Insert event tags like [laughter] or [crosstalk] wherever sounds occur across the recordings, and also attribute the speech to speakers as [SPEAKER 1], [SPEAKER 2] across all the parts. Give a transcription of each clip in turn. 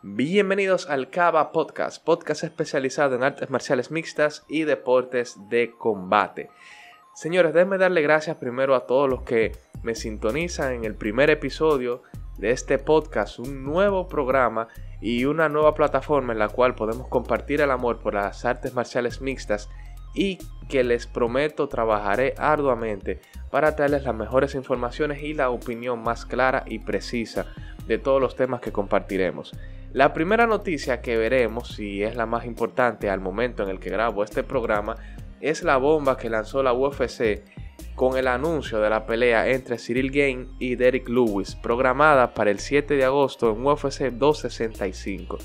[SPEAKER 1] Bienvenidos al Cava Podcast, podcast especializado en artes marciales mixtas y deportes de combate. Señores, déjenme darle gracias primero a todos los que me sintonizan en el primer episodio de este podcast, un nuevo programa y una nueva plataforma en la cual podemos compartir el amor por las artes marciales mixtas y que les prometo trabajaré arduamente para traerles las mejores informaciones y la opinión más clara y precisa de todos los temas que compartiremos. La primera noticia que veremos, y es la más importante al momento en el que grabo este programa, es la bomba que lanzó la UFC con el anuncio de la pelea entre Cyril Gain y Derek Lewis, programada para el 7 de agosto en UFC 265.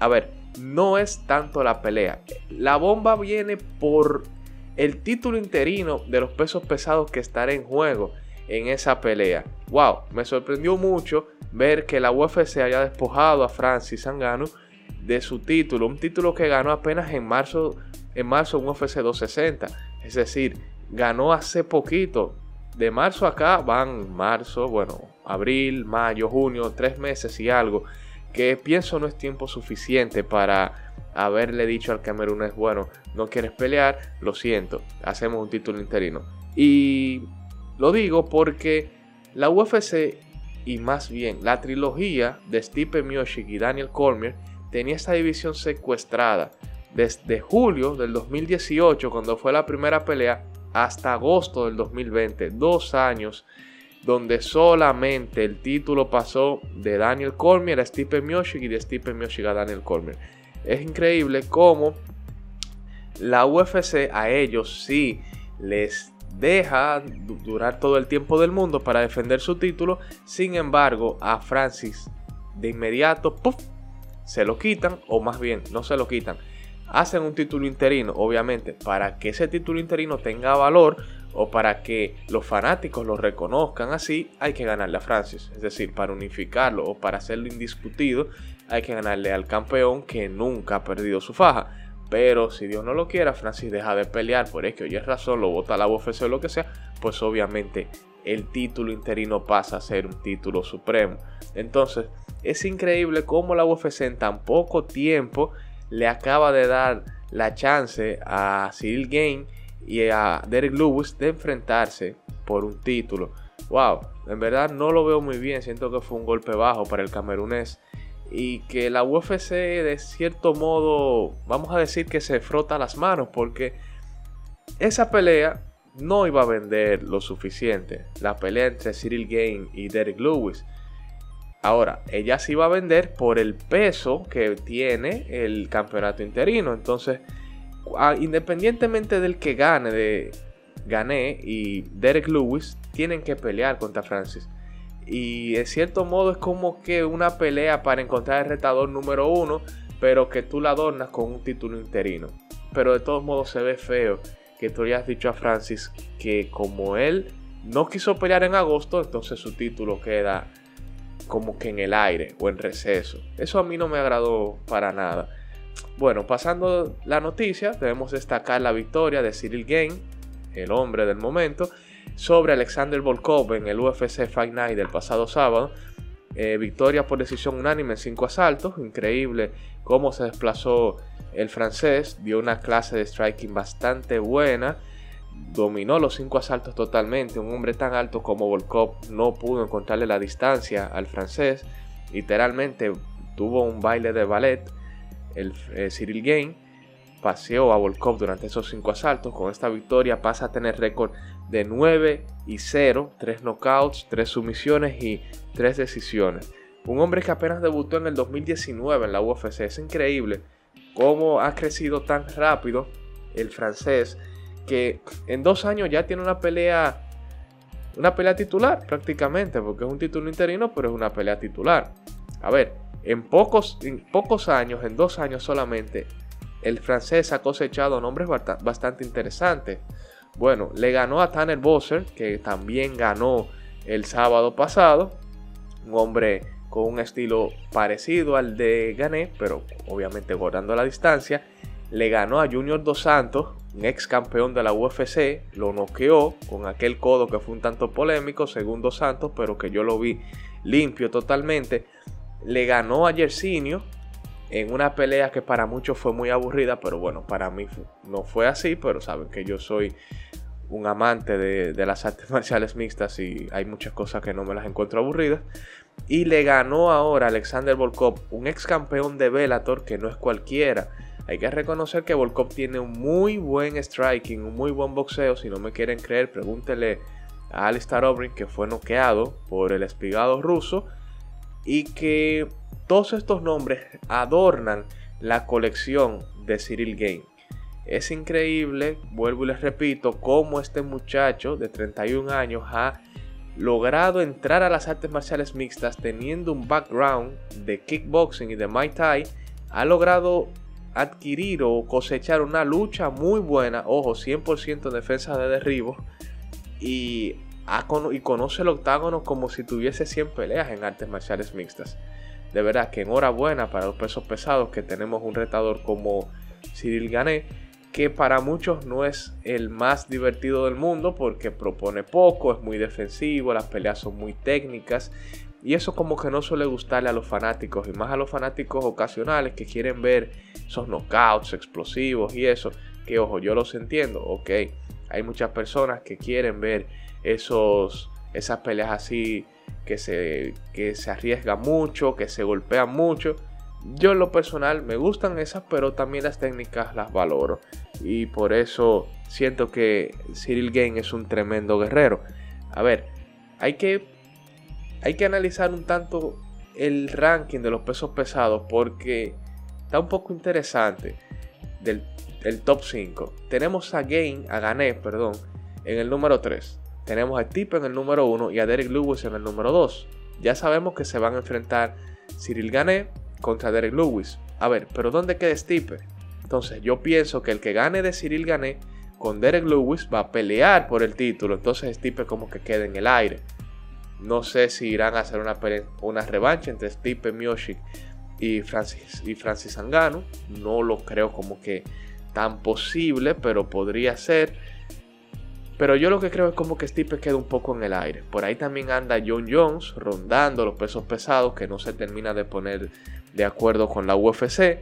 [SPEAKER 1] A ver, no es tanto la pelea. La bomba viene por el título interino de los pesos pesados que estará en juego en esa pelea. Wow, me sorprendió mucho ver que la UFC haya despojado a Francis Ngannou de su título, un título que ganó apenas en marzo, en marzo en UFC 260, es decir, ganó hace poquito. De marzo acá van marzo, bueno, abril, mayo, junio, tres meses y algo, que pienso no es tiempo suficiente para haberle dicho al camerunés, bueno, no quieres pelear, lo siento, hacemos un título interino. Y lo digo porque la UFC y más bien la trilogía de Stipe Miocic y Daniel Cormier tenía esta división secuestrada desde julio del 2018 cuando fue la primera pelea hasta agosto del 2020, dos años donde solamente el título pasó de Daniel Cormier a Stipe Miocic y de Stipe Miocic a Daniel Cormier. Es increíble cómo la UFC a ellos sí les deja durar todo el tiempo del mundo para defender su título. Sin embargo, a Francis de inmediato se lo quitan, o más bien, no se lo quitan. Hacen un título interino, obviamente, para que ese título interino tenga valor o para que los fanáticos lo reconozcan así, hay que ganarle a Francis. Es decir, para unificarlo o para hacerlo indiscutido, hay que ganarle al campeón que nunca ha perdido su faja. Pero si Dios no lo quiera, Francis deja de pelear por es que oye razón, lo vota la UFC o lo que sea, pues obviamente el título interino pasa a ser un título supremo. Entonces, es increíble cómo la UFC en tan poco tiempo le acaba de dar la chance a Cyril Gain y a Derek Lewis de enfrentarse por un título. Wow, en verdad no lo veo muy bien, siento que fue un golpe bajo para el camerunés y que la UFC de cierto modo, vamos a decir que se frota las manos porque esa pelea no iba a vender lo suficiente. La pelea entre Cyril Gain y Derek Lewis. Ahora, ella sí iba a vender por el peso que tiene el campeonato interino. Entonces, independientemente del que gane, de Gané y Derek Lewis, tienen que pelear contra Francis. Y en cierto modo es como que una pelea para encontrar el retador número uno, pero que tú la adornas con un título interino. Pero de todos modos se ve feo que tú hayas dicho a Francis que como él no quiso pelear en agosto, entonces su título queda como que en el aire o en receso. Eso a mí no me agradó para nada. Bueno, pasando la noticia, debemos destacar la victoria de Cyril Gain, el hombre del momento, sobre Alexander Volkov en el UFC Fight Night del pasado sábado. Eh, victoria por decisión unánime en 5 asaltos. Increíble cómo se desplazó el francés. Dio una clase de striking bastante buena. Dominó los 5 asaltos totalmente. Un hombre tan alto como Volkov no pudo encontrarle la distancia al francés. Literalmente tuvo un baile de ballet. El eh, Cyril Gain paseó a Volkov durante esos 5 asaltos. Con esta victoria pasa a tener récord de 9 y 0, 3 knockouts, 3 sumisiones y 3 decisiones. Un hombre que apenas debutó en el 2019 en la UFC. Es increíble cómo ha crecido tan rápido el francés que en dos años ya tiene una pelea una pelea titular prácticamente porque es un título interino pero es una pelea titular a ver en pocos, en pocos años en dos años solamente el francés ha cosechado nombres bastante interesantes bueno, le ganó a Tanner Bosser, que también ganó el sábado pasado. Un hombre con un estilo parecido al de Gané, pero obviamente guardando la distancia. Le ganó a Junior Dos Santos, un ex campeón de la UFC. Lo noqueó con aquel codo que fue un tanto polémico, según Dos Santos, pero que yo lo vi limpio totalmente. Le ganó a Yersinio, en una pelea que para muchos fue muy aburrida, pero bueno, para mí no fue así, pero saben que yo soy un amante de, las artes [laughs] marciales mixtas y hay muchas cosas que no me las encuentro aburridas. Y le ganó ahora Alexander Volkov, un ex campeón de Bellator que no es cualquiera. Hay que reconocer que Volkov tiene un muy buen striking, un muy buen boxeo. Si no me quieren creer, pregúntele a Alistair O'Brien que fue noqueado por el espigado ruso y que todos estos nombres adornan la colección de Cyril Game. Es increíble, vuelvo y les repito, cómo este muchacho de 31 años ha logrado entrar a las artes marciales mixtas teniendo un background de kickboxing y de Muay Thai. Ha logrado adquirir o cosechar una lucha muy buena, ojo, 100% defensa de derribo. Y, y conoce el octágono como si tuviese 100 peleas en artes marciales mixtas. De verdad que enhorabuena para los pesos pesados que tenemos un retador como Cyril Gané que para muchos no es el más divertido del mundo porque propone poco, es muy defensivo, las peleas son muy técnicas y eso como que no suele gustarle a los fanáticos y más a los fanáticos ocasionales que quieren ver esos knockouts explosivos y eso, que ojo, yo los entiendo, ok, hay muchas personas que quieren ver esos, esas peleas así que se, que se arriesgan mucho, que se golpean mucho yo en lo personal me gustan esas, pero también las técnicas las valoro. Y por eso siento que Cyril Game es un tremendo guerrero. A ver, hay que, hay que analizar un tanto el ranking de los pesos pesados porque está un poco interesante del, top 5. Tenemos a Gain, a Gané, perdón, en el número 3. Tenemos a Tip en el número 1 y a Derek Lewis en el número 2. Ya sabemos que se van a enfrentar Cyril Gané contra Derek Lewis. A ver, pero ¿dónde queda Stipe? Entonces yo pienso que el que gane de Cyril Gané con Derek Lewis va a pelear por el título. Entonces Stipe como que queda en el aire. No sé si irán a hacer una, una revancha entre Stipe Miocic y Francis, y Francis Angano. No lo creo como que tan posible, pero podría ser. Pero yo lo que creo es como que Stipe queda un poco en el aire. Por ahí también anda John Jones rondando los pesos pesados que no se termina de poner de acuerdo con la UFC.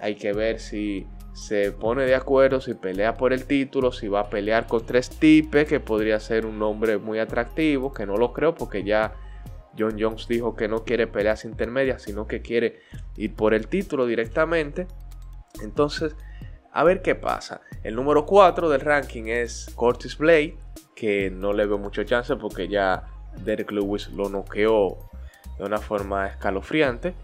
[SPEAKER 1] Hay que ver si se pone de acuerdo, si pelea por el título, si va a pelear contra Stipe, que podría ser un nombre muy atractivo, que no lo creo porque ya John Jones dijo que no quiere peleas intermedias, sino que quiere ir por el título directamente. Entonces, a ver qué pasa. El número 4 del ranking es Curtis Blade, que no le veo mucho chance porque ya Derek Lewis lo noqueó de una forma escalofriante.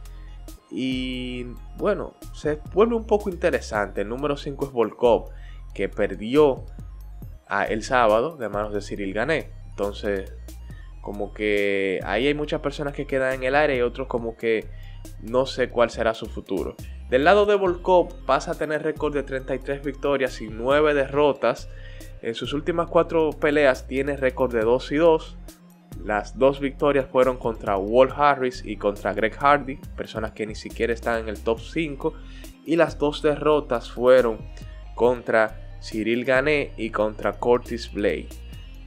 [SPEAKER 1] Y bueno, se vuelve un poco interesante. El número 5 es Volkov, que perdió el sábado de manos de Cyril Gané. Entonces, como que ahí hay muchas personas que quedan en el aire y otros como que no sé cuál será su futuro. Del lado de Volkov pasa a tener récord de 33 victorias y 9 derrotas. En sus últimas 4 peleas tiene récord de 2 y 2. Las dos victorias fueron contra Walt Harris y contra Greg Hardy, personas que ni siquiera están en el top 5. Y las dos derrotas fueron contra Cyril Gané y contra Curtis Blade.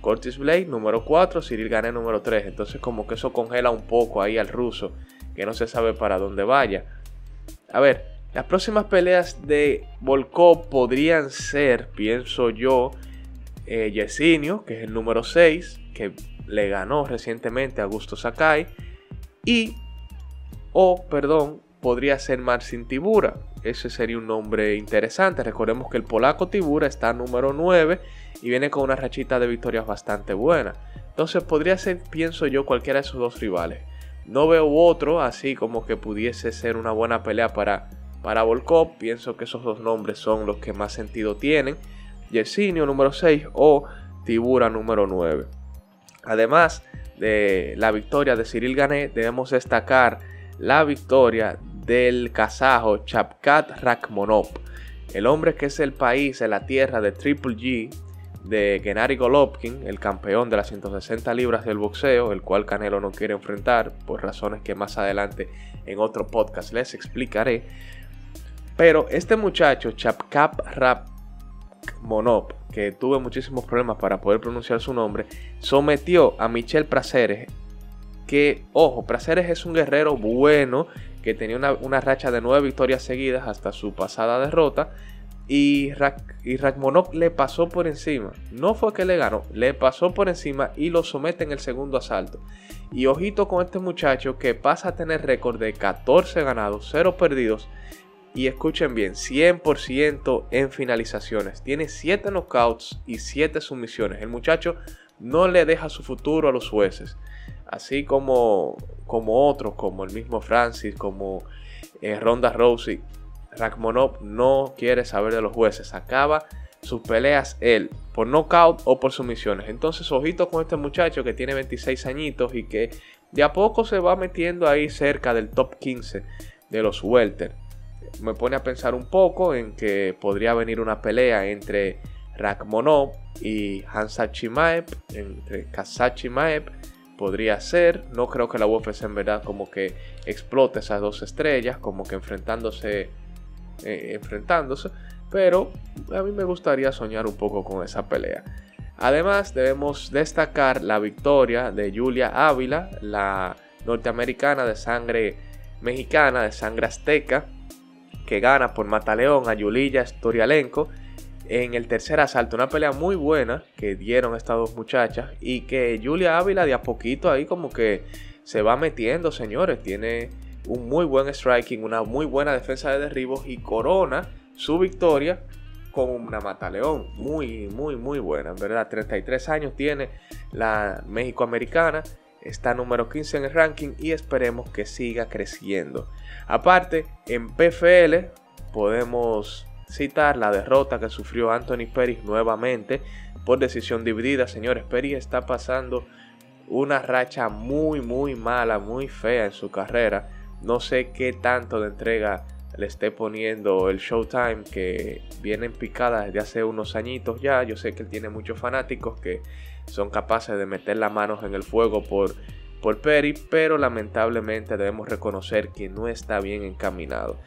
[SPEAKER 1] Curtis Blade número 4, Cyril Gané número 3. Entonces como que eso congela un poco ahí al ruso, que no se sabe para dónde vaya. A ver, las próximas peleas de Volkov podrían ser, pienso yo, eh, Yesinio, que es el número 6, que le ganó recientemente a Augusto Sakai. Y, o, perdón, podría ser Marcin Tibura. Ese sería un nombre interesante. Recordemos que el polaco Tibura está número 9 y viene con una rachita de victorias bastante buena. Entonces podría ser, pienso yo, cualquiera de esos dos rivales. No veo otro así como que pudiese ser una buena pelea para, para Volkov. Pienso que esos dos nombres son los que más sentido tienen. Yersinio número 6 o Tibura número 9. Además de la victoria de Cyril Gané, debemos destacar la victoria del kazajo Chapkat Rakhmonov, el hombre que es el país en la tierra de Triple G de Gennady Golovkin, el campeón de las 160 libras del boxeo, el cual Canelo no quiere enfrentar por razones que más adelante en otro podcast les explicaré. Pero este muchacho, Chapkat Rakhmonov, que tuve muchísimos problemas para poder pronunciar su nombre, sometió a Michel Praceres que, ojo, Praceres es un guerrero bueno que tenía una, racha de nueve victorias seguidas hasta su pasada derrota. Y, Rak, y le pasó por encima. No fue que le ganó, le pasó por encima y lo somete en el segundo asalto. Y ojito con este muchacho que pasa a tener récord de 14 ganados, 0 perdidos. Y escuchen bien, 100% en finalizaciones. Tiene 7 knockouts y 7 sumisiones. El muchacho no le deja su futuro a los jueces así como, como otros, como el mismo Francis, como eh, Ronda Rousey, Rakhmonov no quiere saber de los jueces, acaba sus peleas él por knockout o por sumisiones. Entonces, ojito con este muchacho que tiene 26 añitos y que de a poco se va metiendo ahí cerca del top 15 de los welter. Me pone a pensar un poco en que podría venir una pelea entre Rakhmonov y Hansa Chimaev, entre Kasachi Maev podría ser. No creo que la UFC en verdad como que explote esas dos estrellas, como que enfrentándose, eh, enfrentándose. Pero a mí me gustaría soñar un poco con esa pelea. Además debemos destacar la victoria de Julia Ávila, la norteamericana de sangre mexicana, de sangre azteca, que gana por Mataleón a Yulia Storialenko en el tercer asalto. Una pelea muy buena que dieron estas dos muchachas y que Julia Ávila de a poquito ahí como que se va metiendo, señores. Tiene un muy buen striking, una muy buena defensa de derribos y corona su victoria con una mataleón muy, muy, muy buena, en verdad. 33 años tiene la México-Americana, está número 15 en el ranking y esperemos que siga creciendo. Aparte, en PFL podemos citar la derrota que sufrió Anthony Perry nuevamente por decisión dividida. Señores, Perry está pasando una racha muy, muy mala, muy fea en su carrera. No sé qué tanto de entrega le esté poniendo el Showtime que viene en picada desde hace unos añitos ya. Yo sé que él tiene muchos fanáticos que son capaces de meter las manos en el fuego por, por Perry, pero lamentablemente debemos reconocer que no está bien encaminado.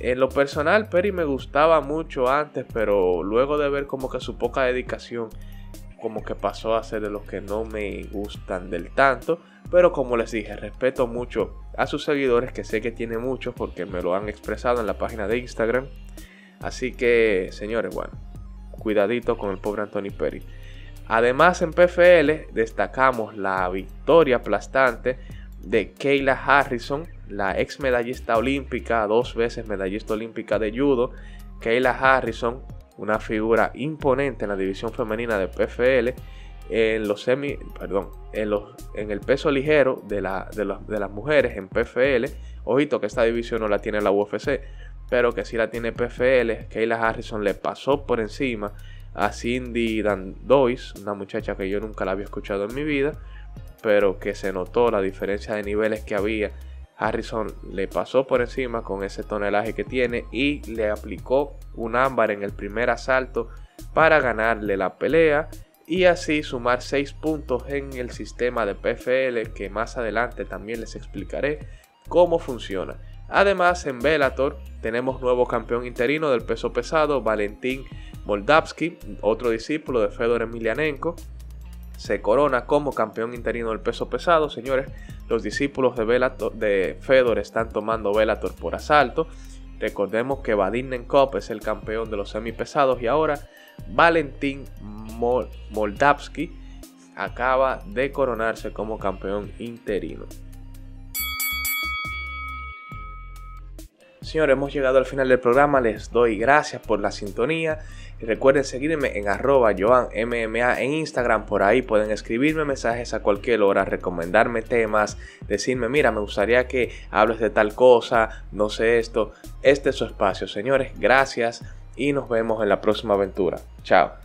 [SPEAKER 1] En lo personal, Perry me gustaba mucho antes, pero luego de ver como que su poca dedicación, como que pasó a ser de los que no me gustan del tanto. Pero como les dije, respeto mucho a sus seguidores, que sé que tiene muchos porque me lo han expresado en la página de Instagram. Así que, señores, bueno, cuidadito con el pobre Anthony Perry. Además, en PFL destacamos la victoria aplastante de Kayla Harrison la ex medallista olímpica, dos veces medallista olímpica de judo, Kayla Harrison, una figura imponente en la división femenina de PFL, en los semi, perdón, en, los, en el peso ligero de, la, de, las mujeres en PFL. Ojito que esta división no la tiene la UFC, pero que sí la tiene PFL. Kayla Harrison le pasó por encima a Cindy Dandois, una muchacha que yo nunca la había escuchado en mi vida, pero que se notó la diferencia de niveles que había Harrison le pasó por encima con ese tonelaje que tiene y le aplicó un ámbar en el primer asalto para ganarle la pelea y así sumar 6 puntos en el sistema de PFL que más adelante también les explicaré cómo funciona. Además en Bellator tenemos nuevo campeón interino del peso pesado Valentín Moldavsky, otro discípulo de Fedor Emelianenko se corona como campeón interino del peso pesado. Señores, los discípulos de, de Fedor están tomando Velator por asalto. Recordemos que Vadim Nenkov es el campeón de los semipesados y ahora Valentín Moldavsky acaba de coronarse como campeón interino. Señores, hemos llegado al final del programa. Les doy gracias por la sintonía. Recuerden seguirme en arroba joanmma en Instagram. Por ahí pueden escribirme mensajes a cualquier hora, recomendarme temas, decirme, mira, me gustaría que hables de tal cosa, no sé esto. Este es su espacio, señores. Gracias y nos vemos en la próxima aventura. Chao.